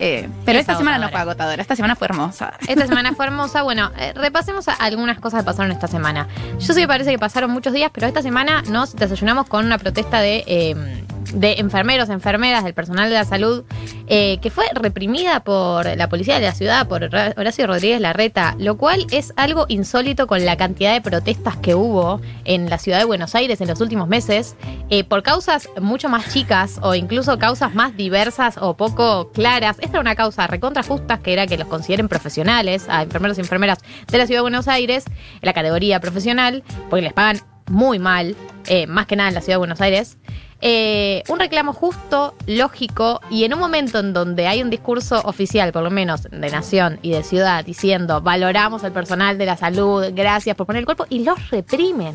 Eh, pero Es esta semana no fue agotadora, esta semana fue hermosa. Esta semana fue hermosa. Bueno, eh, repasemos a- algunas cosas que pasaron esta semana. Yo sí me parece que pasaron muchos días, pero esta semana nos desayunamos con una protesta de, eh, de enfermeros, enfermeras, del personal de la salud, eh, que fue reprimida por la policía de la ciudad, por Ra- Horacio Rodríguez Larreta, lo cual es algo insólito con la cantidad de protestas que hubo en la ciudad de Buenos Aires en los últimos meses, eh, por causas mucho más chicas o incluso causas más diversas o poco claras. Esta era una causa recontra justa, que era que los consideren profesionales a enfermeros y enfermeras de la ciudad de Buenos Aires, en la categoría profesional, porque les pagan muy mal, eh, más que nada en la ciudad de Buenos Aires. Eh, un reclamo justo, lógico, y en un momento en donde hay un discurso oficial, por lo menos de nación y de ciudad, diciendo valoramos al personal de la salud, gracias por poner el cuerpo, y los reprimen.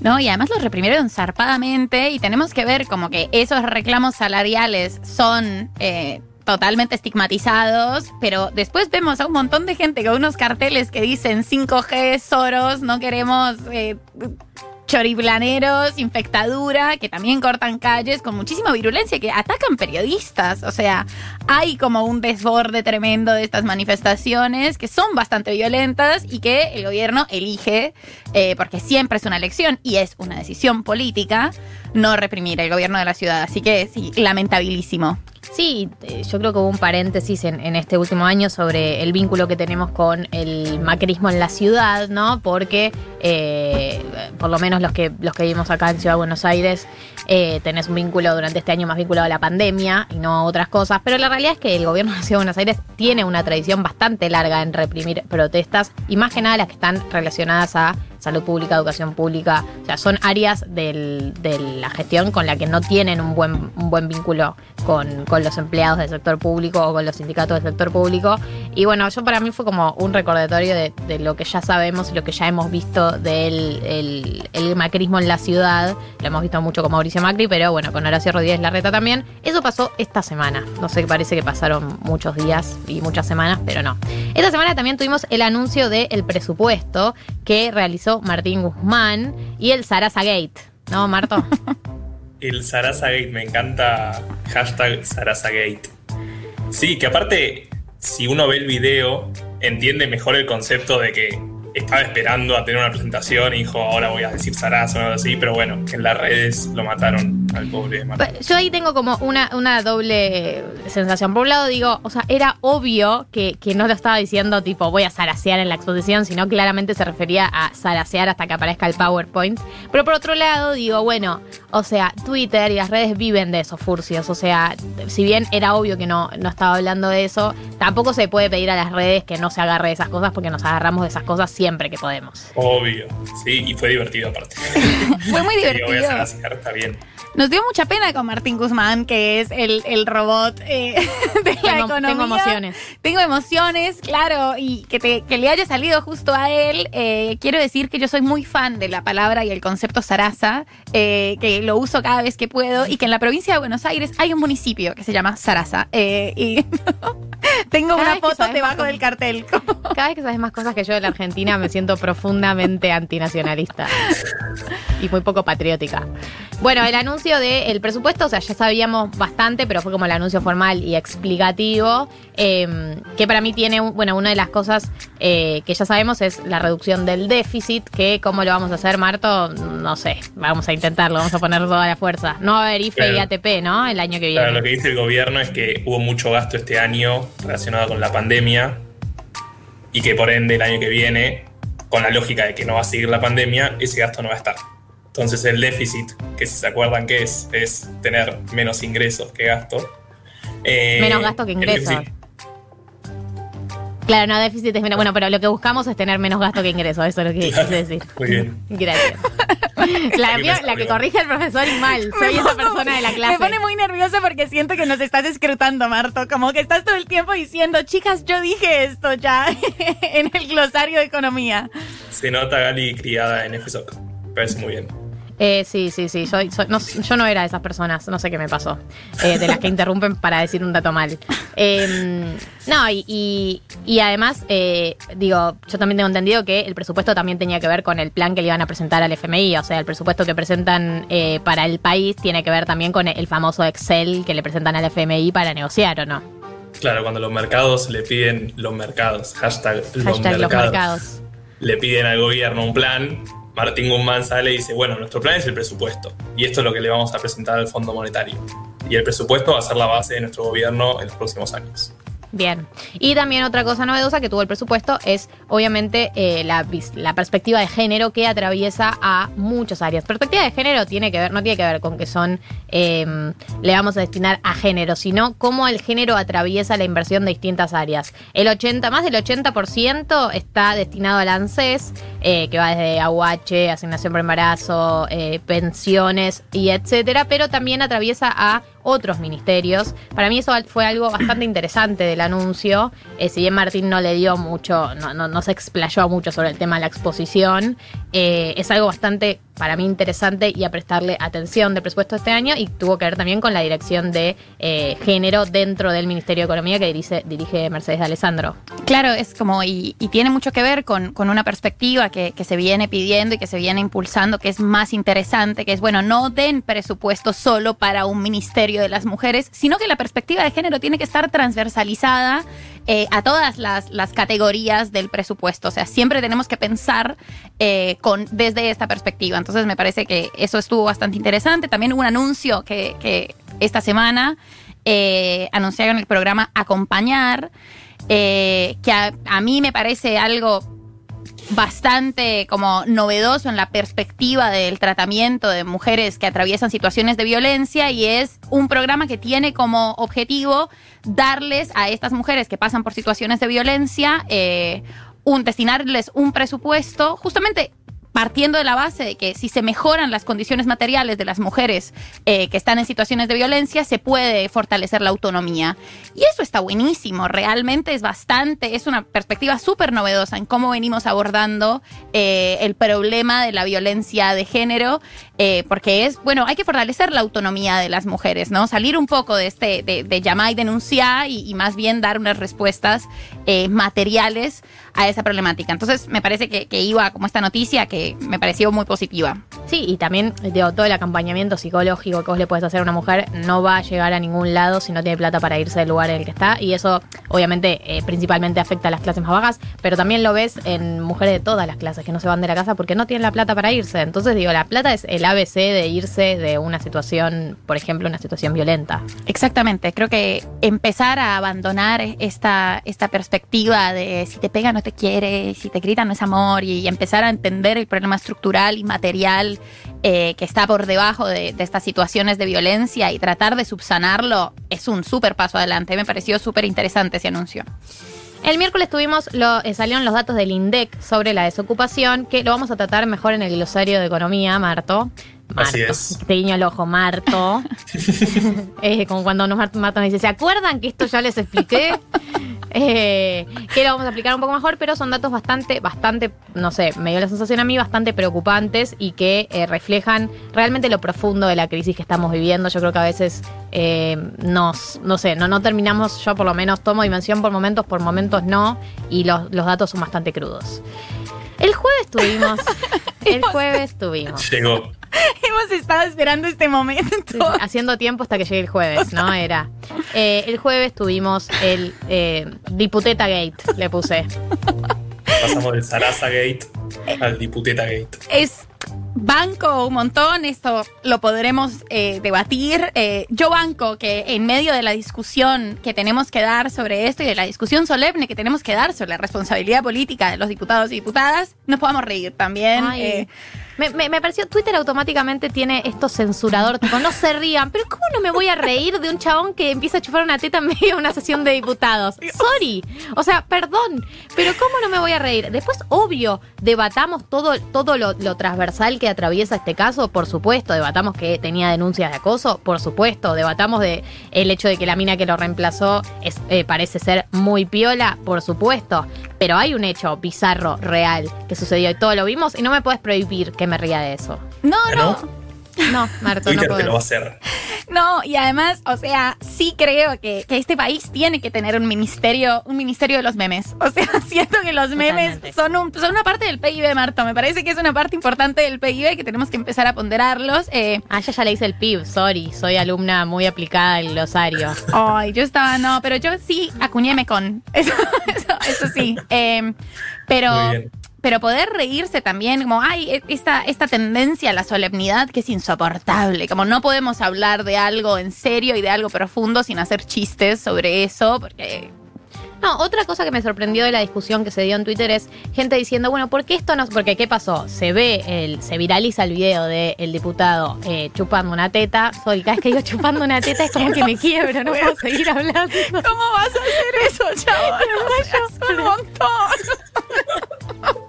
¿no? Y además los reprimieron zarpadamente y tenemos que ver como que esos reclamos salariales son eh, totalmente estigmatizados, pero después vemos a un montón de gente con unos carteles que dicen 5G, Soros, no queremos... eh, choriblaneros, infectadura, que también cortan calles con muchísima virulencia, que atacan periodistas. O sea, hay como un desborde tremendo de estas manifestaciones que son bastante violentas y que el gobierno elige, eh, porque siempre es una elección y es una decisión política, no reprimir el gobierno de la ciudad. Así que sí, lamentabilísimo. Sí, eh, yo creo que hubo un paréntesis en, en este último año sobre el vínculo que tenemos con el macrismo en la ciudad, ¿no? Porque eh, por lo menos los que los que vivimos acá en Ciudad de Buenos Aires eh, tenés un vínculo durante este año más vinculado a la pandemia y no a otras cosas. Pero la realidad es que el gobierno de la de Buenos Aires tiene una tradición bastante larga en reprimir protestas y más que nada las que están relacionadas a salud pública, educación pública. O sea, son áreas de la gestión con la que no tienen un buen, un buen vínculo con, con los empleados del sector público o con los sindicatos del sector público. Y bueno, yo para mí fue como un recordatorio de, lo que ya sabemos y lo que ya hemos visto del el, el macrismo en la ciudad. Lo hemos visto mucho con Mauricio Macri, pero bueno, con Horacio Rodríguez Larreta también. Eso pasó esta semana. No sé, parece que pasaron muchos días y muchas semanas, pero no. Esta semana también tuvimos el anuncio del presupuesto que realizó Martín Guzmán y el Sarasa Gate. ¿No, Marto? El Sarasagate, me encanta hashtag Sarasagate. Sí, que aparte, si uno ve el video, entiende mejor el concepto de que estaba esperando a tener una presentación y dijo, ahora voy a decir Sarasa o algo así, pero bueno, en las redes lo mataron al pobre Martín. Yo ahí tengo como una, una doble sensación. Por un lado digo, o sea, era obvio que, que no lo estaba diciendo tipo voy a zarasear en la exposición, sino claramente se refería a zarasear hasta que aparezca el PowerPoint. Pero por otro lado digo, bueno, o sea, Twitter y las redes viven de esos furcios. O sea, si bien era obvio que no, no estaba hablando de eso, tampoco se puede pedir a las redes que no se agarre de esas cosas porque nos agarramos de esas cosas siempre que podemos. Obvio, sí, y fue divertido aparte. Fue muy Sí, voy a divertido. Está bien. Nos dio mucha pena con Martín Guzmán, que es el, el robot eh, de la Tengo, economía. tengo emociones. Tengo emociones, claro, y que, te- que le haya salido justo a él. eh, quiero decir que yo soy muy fan de la palabra y el concepto Sarasa, eh, que lo uso cada vez que puedo, y que en la provincia de Buenos Aires hay un municipio que se llama Sarasa. eh, y tengo Cada una foto debajo del cartel. Cada vez que sabes más cosas que yo de la Argentina me siento profundamente antinacionalista y muy poco patriótica. Bueno, el anuncio del presupuesto, o sea, ya sabíamos bastante, pero fue como el anuncio formal y explicativo, eh, que para mí tiene, un- bueno, una de las cosas eh, que ya sabemos es la reducción del déficit, que cómo lo vamos a hacer, Marto, no sé, vamos a intentarlo, vamos a poner toda la fuerza. No va a haber IFE y. ATP, ¿no? El año que viene. Claro, lo que dice el gobierno es que hubo mucho gasto este año relacionado con la pandemia y que por ende el año que viene, con la lógica de que no va a seguir la pandemia, ese gasto no va a estar. Entonces el déficit, que si se acuerdan que es, es tener menos ingresos que gasto. eh, Menos gasto que ingresos. Claro, no, déficit es menos. Bueno, pero lo que buscamos es tener menos gasto que ingreso, eso es lo que Claro. quise decir. Muy bien. Gracias. La, que la corrige al profesor y mal. Soy esa persona de la clase. Me pone muy nerviosa porque siento que nos estás escrutando, Marto. Como que estás todo el tiempo diciendo, chicas, yo dije esto ya en el glosario de economía. Se nota Gali criada en FSOC. Parece muy bien. Eh, sí, sí, sí. Soy, soy- no, yo no era de esas personas, no sé qué me pasó. eh, de las que interrumpen para decir un dato mal. Eh, no, y, y- y además, eh, digo, yo también tengo entendido que el presupuesto también tenía que ver con el plan que le iban a presentar al FMI. O sea, el presupuesto que presentan eh, para el país tiene que ver también con el famoso Excel que le presentan al FMI para negociar, ¿o no? Claro, cuando los mercados le piden los mercados, hashtag, los, Hashtag los mercados, mercados. le piden al gobierno un plan, Martín Guzmán sale y dice, bueno, nuestro plan es el presupuesto y esto es lo que le vamos a presentar al Fondo Monetario. Y el presupuesto va a ser la base de nuestro gobierno en los próximos años. Bien. Y también otra cosa novedosa que tuvo el presupuesto es, obviamente, eh, la, la perspectiva de género que atraviesa a muchas áreas. Perspectiva de género tiene que ver, no tiene que ver con que son, eh, le vamos a destinar a género, sino cómo el género atraviesa la inversión de distintas áreas. El 80, más del 80% está destinado al ANSES, eh, que va desde AUH, asignación por embarazo, eh, pensiones y etcétera, pero también atraviesa a otros ministerios. Para mí eso fue algo bastante interesante del anuncio. Eh, si bien Martín no le dio mucho, no, se explayó mucho sobre el tema de la exposición, eh, es algo bastante para mí interesante y a prestarle atención del presupuesto este año y tuvo que ver también con la dirección de eh, género dentro del Ministerio de Economía que dirige, Mercedes de Alessandro. Claro, es como, y, tiene mucho que ver con, con una perspectiva que, que se viene pidiendo y que se viene impulsando, que es más interesante, que es, bueno, no den presupuesto solo para un ministerio de las mujeres, sino que la perspectiva de género tiene que estar transversalizada eh, a todas las, las categorías del presupuesto. O sea, siempre tenemos que pensar eh, con, desde esta perspectiva. Entonces, me parece que eso estuvo bastante interesante. También hubo un anuncio que, esta semana eh, anunciaron el programa Acompañar, eh, que a, a mí me parece algo bastante como novedoso en la perspectiva del tratamiento de mujeres que atraviesan situaciones de violencia y es un programa que tiene como objetivo darles a estas mujeres que pasan por situaciones de violencia eh, un destinarles un presupuesto justamente partiendo de la base de que si se mejoran las condiciones materiales de las mujeres eh, que están en situaciones de violencia, se puede fortalecer la autonomía. Y eso está buenísimo, realmente es bastante, es una perspectiva súper novedosa en cómo venimos abordando eh, el problema de la violencia de género, eh, porque es, bueno, hay que fortalecer la autonomía de las mujeres, ¿no? Salir un poco de este, de, llamar y denunciar y, más bien dar unas respuestas materiales a esa problemática. Entonces, me parece que, que iba como esta noticia que me pareció muy positiva. Sí, y también digo, todo el acompañamiento psicológico que vos le puedes hacer a una mujer no va a llegar a ningún lado si no tiene plata para irse del lugar en el que está. Y eso, obviamente, eh, principalmente afecta a las clases más bajas, pero también lo ves en mujeres de todas las clases que no se van de la casa porque no tienen la plata para irse. Entonces, digo, la plata es el ABC de irse de una situación, por ejemplo, una situación violenta. Exactamente, creo que empezar a abandonar esta, esta perspectiva de si te pega no te quiere, si te grita no es amor y, empezar a entender el problema estructural y material eh, que está por debajo de, estas situaciones de violencia y tratar de subsanarlo es un súper paso adelante. Me pareció súper interesante ese anuncio. El miércoles tuvimos, lo, eh, salieron los datos del INDEC sobre la desocupación, que lo vamos a tratar mejor en el glosario de economía, Marto. Marto. Así es. Te guiño el ojo, Marto. Eh, como cuando nos Marto, Marto nos dice, ¿se acuerdan que esto ya les expliqué? Eh, que lo vamos a explicar un poco mejor, pero son datos bastante, bastante, no sé, me dio la sensación a mí, bastante preocupantes y que eh, reflejan realmente lo profundo de la crisis que estamos viviendo. Yo creo que a veces eh, nos, no sé, no, no terminamos, yo por lo menos tomo dimensión por momentos, por momentos no, y los, los datos son bastante crudos. El jueves tuvimos, el jueves tuvimos. Llegó. Hemos estado esperando este momento. haciendo tiempo hasta que llegue el jueves, ¿no? Era. Eh, el jueves tuvimos el eh, Diputeta Gate, le puse. Pasamos del Sarasa Gate al Diputeta Gate. Es banco un montón, esto lo podremos eh, debatir. Eh, yo banco que en medio de la discusión que tenemos que dar sobre esto y de la discusión solemne que tenemos que dar sobre la responsabilidad política de los diputados y diputadas, nos podamos reír también. Eh, Me, me- me pareció, Twitter automáticamente tiene esto censurador, tipo, no se rían, pero ¿cómo no me voy a reír de un chabón que empieza a chupar una teta en medio de una sesión de diputados? Sorry, o sea, perdón, pero ¿cómo no me voy a reír? Después, obvio, debatamos todo, todo lo, lo transversal que atraviesa este caso, por supuesto, debatamos que tenía denuncias de acoso, por supuesto, debatamos de el hecho de que la mina que lo reemplazó es, eh, parece ser muy piola, por supuesto, pero hay un hecho bizarro, real, que sucedió y todo lo vimos y no me puedes prohibir que me ría de eso. no, no, ¿No? No, Marto, no Twitter te lo va a hacer. No, y además, o sea, sí creo que, que este país tiene que tener un ministerio, un ministerio de los memes. O sea, siento que los memes Totalmente. son, un- son una parte del PIB, Marto. Me parece que es una parte importante del PIB que tenemos que empezar a ponderarlos. Eh, Ah, yo ya le hice el PIB, sorry, soy alumna muy aplicada del glosario. Ay, yo estaba, no, pero yo sí acuñéme con. Eso, eso, eso sí. Eh, pero, Muy bien. Pero poder reírse también, como, ay, e- esta, esta tendencia a la solemnidad que es insoportable. Como no podemos hablar de algo en serio y de algo profundo sin hacer chistes sobre eso, porque. No, otra cosa que me sorprendió de la discusión que se dio en Twitter es gente diciendo, bueno, ¿por qué esto no? Porque ¿qué pasó? Se ve, el, se viraliza el video del diputado eh, chupando una teta. Soy, cada vez que digo chupando una teta es como que me quiebro, no puedo seguir hablando. ¿Cómo vas a hacer eso, chavo? Es un montón.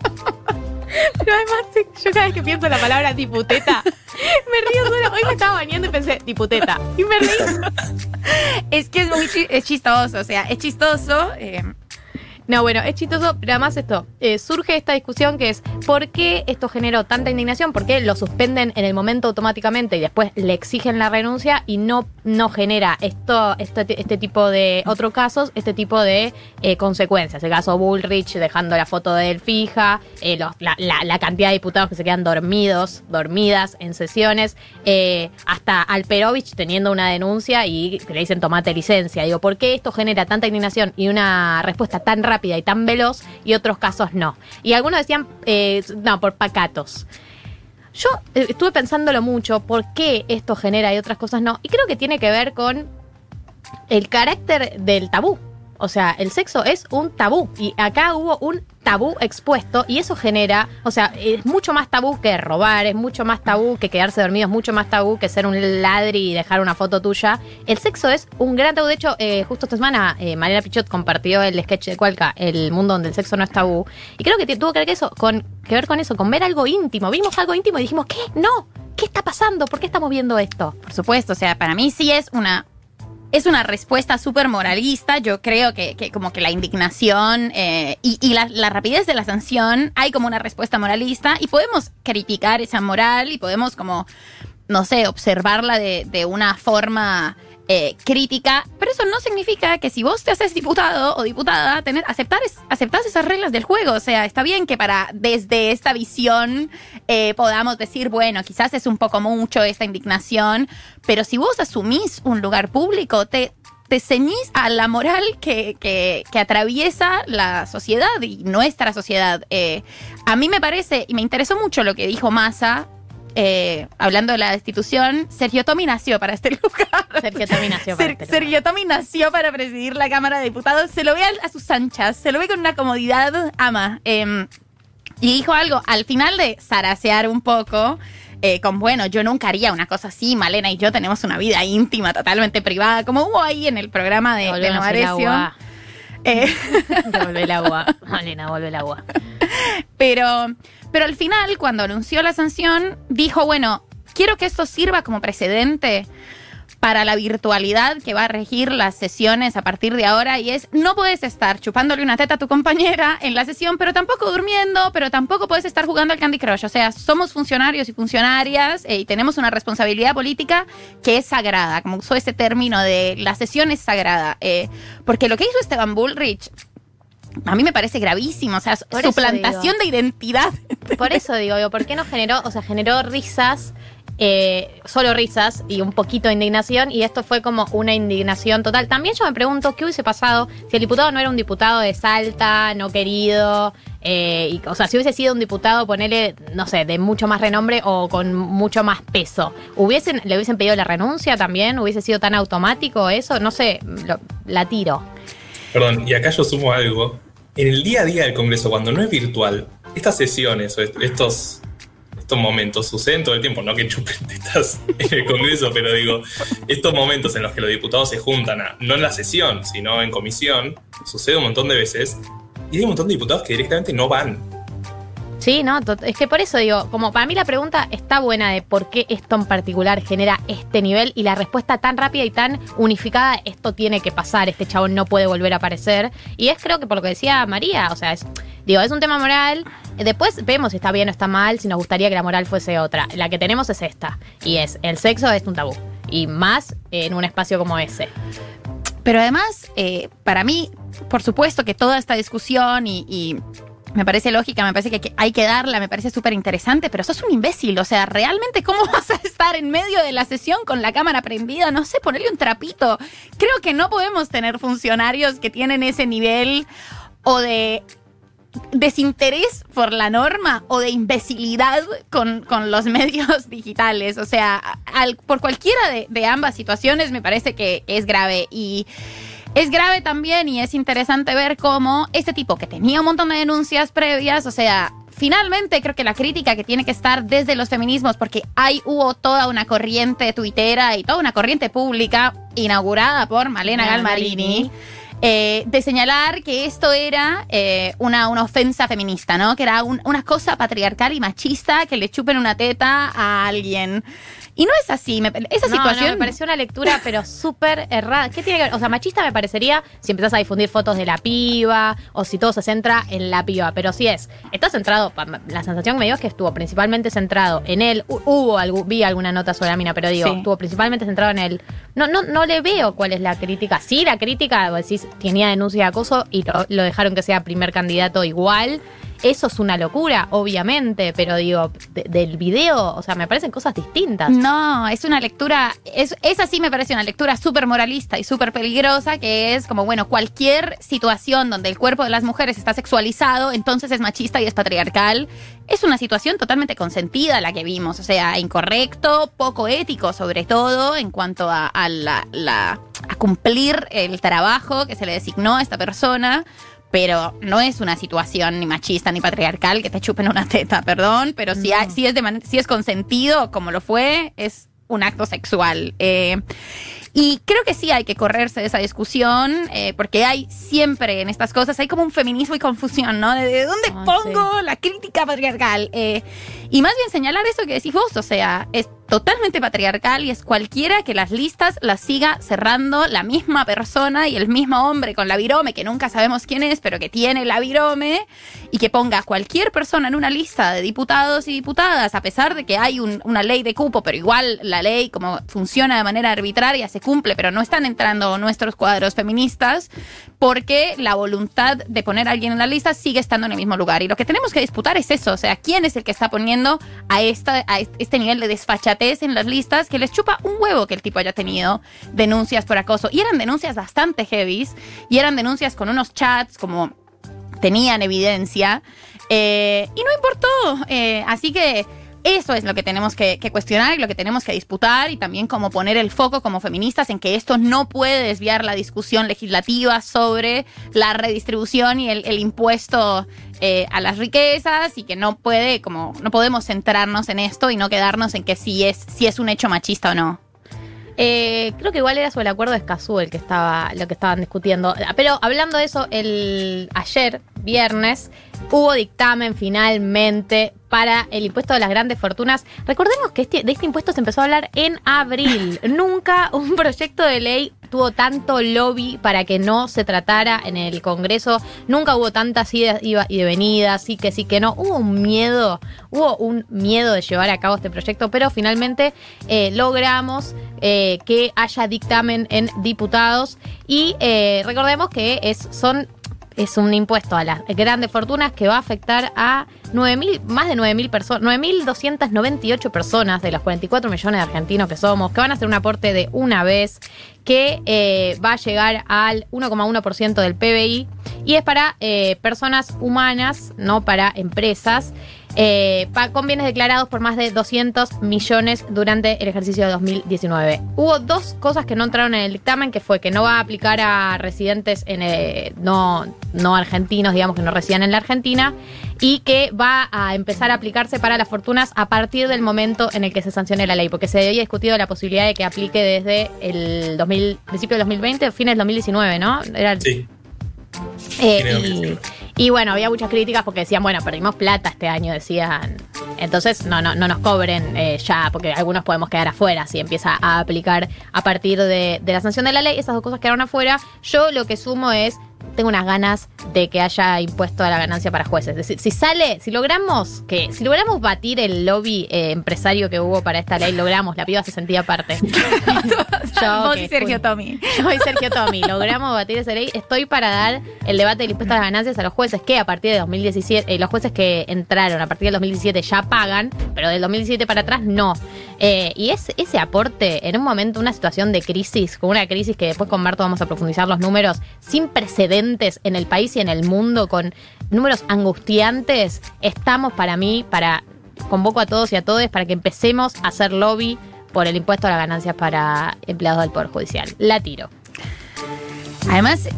Pero además, yo cada vez que pienso en la palabra diputeta, me río sola. Hoy me estaba bañando y pensé, diputeta. Y me reí. Es que es muy chi- es chistoso, o sea, es chistoso. eh, No, bueno, es chistoso, pero además esto, eh, surge esta discusión que es, ¿por qué esto generó tanta indignación? ¿Por qué lo suspenden en el momento automáticamente y después le exigen la renuncia y no, no genera esto, este, este tipo de otros casos, este tipo de eh, consecuencias? El caso Bullrich dejando la foto de él fija, eh, la, la- cantidad de diputados que se quedan dormidos, dormidas en sesiones, hasta Alperovich teniendo una denuncia y le dicen tomate licencia. Digo, ¿por qué esto genera tanta indignación y una respuesta tan rápida y tan veloz y otros casos no? Y algunos decían, eh, no, por pacatos. Yo eh, estuve pensándolo mucho, ¿por qué esto genera y otras cosas no? Y creo que tiene que ver con el carácter del tabú. O sea, el sexo es un tabú. Y acá hubo un tabú expuesto y eso genera, o sea, es mucho más tabú que robar, es mucho más tabú que quedarse dormido, es mucho más tabú que ser un ladri y dejar una foto tuya. El sexo es un gran tabú. De hecho, eh, justo esta semana eh, Mariana Pichot compartió el sketch de Cualca, El mundo donde el sexo no es tabú. Y creo que tuvo que ver, que eso, con, que ver con eso, con ver algo íntimo. Vimos algo íntimo y dijimos, ¿qué? No. ¿Qué está pasando? ¿Por qué estamos viendo esto? Por supuesto, o sea, para mí sí es una. Es una respuesta súper moralista. Yo creo que, que como que la indignación eh, y, y la, la rapidez de la sanción hay como una respuesta moralista y podemos criticar esa moral y podemos como, no sé, observarla de, de una forma eh, crítica, pero eso no significa que si vos te haces diputado o diputada, tener, aceptar es, aceptás esas reglas del juego. O sea, está bien que para desde esta visión eh, podamos decir, bueno, quizás es un poco mucho esta indignación, pero si vos asumís un lugar público, te, te ceñís a la moral que, que- que atraviesa la sociedad y nuestra sociedad. Eh, a mí me parece, y me interesó mucho lo que dijo Massa, eh, hablando de la destitución, Sergio Tomi nació para este lugar. Sergio Tomi nació para Ser- este lugar. Sergio Tomi nació para presidir la Cámara de Diputados. Se lo ve a, a sus anchas, se lo ve con una comodidad ama. Em, y dijo algo al final de zarasear un poco. eh, con bueno, yo nunca haría una cosa así, Malena y yo tenemos una vida íntima, totalmente privada, como hubo ahí en el programa de, de Novarecio. Eh, el agua. Malena, vuelve el agua. Pero, pero al final, cuando anunció la sanción, dijo, bueno, quiero que esto sirva como precedente para la virtualidad que va a regir las sesiones a partir de ahora y es no puedes estar chupándole una teta a tu compañera en la sesión, pero tampoco durmiendo, pero tampoco puedes estar jugando al Candy Crush. O sea, somos funcionarios y funcionarias eh, y tenemos una responsabilidad política que es sagrada, como usó ese término de la sesión es sagrada. eh, porque lo que hizo Esteban Bullrich a mí me parece gravísimo, o sea, Por suplantación de identidad. Por eso digo, digo, ¿por qué no generó, o sea, generó risas, eh, solo risas y un poquito de indignación? Y esto fue como una indignación total. También yo me pregunto qué hubiese pasado si el diputado no era un diputado de Salta, no querido. eh, y, o sea, si hubiese sido un diputado, ponele, no sé, de mucho más renombre o con mucho más peso, ¿hubiesen, ¿le hubiesen pedido la renuncia también? ¿Hubiese sido tan automático eso? No sé, lo- la tiro. Perdón, y acá yo sumo algo. En el día a día del Congreso, cuando no es virtual, estas sesiones o est- estos, estos momentos suceden todo el tiempo. No que chupen tetas en el Congreso, pero digo, estos momentos en los que los diputados se juntan, no en la sesión, sino en comisión, sucede un montón de veces. Y hay un montón de diputados que directamente no van. Sí, no, es que por eso digo, como para mí la pregunta está buena de por qué esto en particular genera este nivel y la respuesta tan rápida y tan unificada, esto tiene que pasar, este chabón no puede volver a aparecer. Y es creo que por lo que decía María, o sea, es, digo, es un tema moral. Después vemos si está bien o está mal, si nos gustaría que la moral fuese otra. La que tenemos es esta, y es, el sexo es un tabú. y más en un espacio como ese. Pero además, eh, para mí, por supuesto que toda esta discusión y, y me parece lógica, me parece que- hay que darla, me parece súper interesante, pero sos un imbécil. O sea, ¿realmente cómo vas a estar en medio de la sesión con la cámara prendida? No sé, ponerle un trapito. Creo que no podemos tener funcionarios que tienen ese nivel o de desinterés por la norma o de imbecilidad con, con los medios digitales. O sea, al- por cualquiera de, de ambas situaciones me parece que es grave y es grave también y es interesante ver cómo este tipo que tenía un montón de denuncias previas, o sea... Finalmente, creo que la crítica que tiene que estar desde los feminismos, porque hay hubo toda una corriente tuitera y toda una corriente pública inaugurada por Malena Galmarini, eh, de señalar que esto era eh, una, una ofensa feminista, ¿no? Que era un- una cosa patriarcal y machista que le chupen una teta a alguien. Y no es así. me- esa No, situación. no, me pareció una lectura, pero súper errada. ¿Qué tiene que ver? O sea, machista me parecería si empezás a difundir fotos de la piba o si todo se centra en la piba. Pero si es, está centrado, la sensación que me dio es que estuvo principalmente centrado en él. Hu- Hubo, vi alguna nota sobre la mina, pero digo, Sí. estuvo principalmente centrado en él. No, no, no le veo cuál es la crítica. Sí, la crítica, vos decís, tenía denuncia de acoso y lo, lo dejaron que sea primer candidato igual. Eso es una locura, obviamente, pero digo, de- del video, o sea, me parecen cosas distintas. No, es una lectura, es, esa sí me parece una lectura súper moralista y súper peligrosa, que es como, bueno, cualquier situación donde el cuerpo de las mujeres está sexualizado, entonces es machista y es patriarcal. Es una situación totalmente consentida la que vimos, o sea, incorrecto, poco ético sobre todo en cuanto a, la- a cumplir el trabajo que se le designó a esta persona. Pero no es una situación ni machista ni patriarcal que te chupen una teta, perdón, pero si, hay- si es, de si es consentido, como lo fue, es un acto sexual. Eh, y creo que sí hay que correrse de esa discusión, eh, porque hay siempre en estas cosas, hay como un feminismo y confusión, ¿no? De, de dónde Ah, pongo la crítica patriarcal. Eh, y más bien señalar eso que decís vos, o sea, es totalmente patriarcal y es cualquiera que las listas las siga cerrando la misma persona y el mismo hombre con la virome, que nunca sabemos quién es, pero que tiene la virome, y que ponga a cualquier persona en una lista de diputados y diputadas, a pesar de que hay un- una ley de cupo, pero igual la ley como funciona de manera arbitraria se cumple, pero no están entrando nuestros cuadros feministas, porque la voluntad de poner a alguien en la lista sigue estando en el mismo lugar. Y lo que tenemos que disputar es eso, o sea, quién es el que está poniendo a, esta, a est- este nivel de desfachatez en las listas que les chupa un huevo que el tipo haya tenido denuncias por acoso. Y eran denuncias bastante heavies, y eran denuncias con unos chats como tenían evidencia, eh, y no importó. eh, así que eso es lo que tenemos que, cuestionar y lo que tenemos que disputar y también como poner el foco como feministas en que esto no puede desviar la discusión legislativa sobre la redistribución y el, impuesto eh, a las riquezas y que no puede como no podemos centrarnos en esto y no quedarnos en que si es es un hecho machista o no. Eh, creo que igual era sobre el acuerdo de Escazú el que estaba, que estaban discutiendo. Pero hablando de eso, el ayer, viernes, hubo dictamen finalmente para el impuesto de las grandes fortunas. Recordemos que este- de este impuesto se empezó a hablar en abril. Nunca un proyecto de ley tuvo tanto lobby para que no se tratara en el Congreso. Nunca hubo tantas idas y venidas, sí que sí que no. Hubo un miedo, hubo un miedo de llevar a cabo este proyecto, pero finalmente eh, logramos eh, que haya dictamen en diputados y eh, recordemos que es, son es un impuesto a las grandes fortunas que va a afectar a 9.000, más de 9.000 personas, 9.298 personas de los 44 millones de argentinos que somos, que van a hacer un aporte de una vez, que eh, va a llegar al 1,1% del PBI y es para eh, personas humanas, no para empresas. eh, pa- con bienes declarados por más de 200 millones durante el ejercicio de 2019. Hubo dos cosas que no entraron en el dictamen, que fue que no va a aplicar a residentes en, eh, no, no argentinos, digamos que no residen en la Argentina, y que va a empezar a aplicarse para las fortunas a partir del momento en el que se sancione la ley, porque se había discutido la posibilidad de que aplique desde el 2000, principio del 2020 o fines del 2019, ¿no? Era el- Sí. Eh, Tiene y, 2019. y bueno, había muchas críticas porque decían, bueno, perdimos plata este año, decían. Entonces, no, no, no nos cobren eh, ya, porque algunos podemos quedar afuera si empieza a aplicar a partir de, de la sanción de la ley. Esas dos cosas quedaron afuera. Yo lo que sumo es, tengo unas ganas de que haya impuesto a la ganancia para jueces. Es decir, si sale, si logramos que, si logramos batir el lobby eh, empresario que hubo para esta ley, logramos, la piba se sentía aparte. Yo, Vos y Sergio fui- Tommy. Yo y Sergio Tommy, logramos batir esa ley. Estoy para dar el debate del impuesto a las ganancias a los jueces que a partir de 2017, eh, los jueces que entraron a partir del 2017 ya pagan, pero del 2017 para atrás no. Eh, y es ese aporte en un momento, una situación de crisis, con una crisis que después con Marto vamos a profundizar los números, sin precedentes en el país y en el mundo, con números angustiantes, estamos para mí, para convoco a todos y a todas para que empecemos a hacer lobby por el impuesto a las ganancias para empleados del Poder Judicial. La tiro. Además,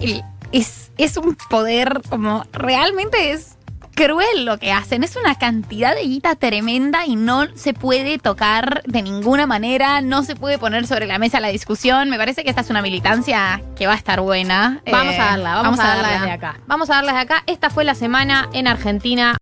es, es un poder como realmente es cruel lo que hacen. Es una cantidad de guita tremenda y no se puede tocar de ninguna manera, no se puede poner sobre la mesa la discusión. Me parece que esta es una militancia que va a estar buena. Vamos Eh, a darla, vamos, a darla darla. desde acá. Vamos a darla desde acá. Esta fue la semana en Argentina.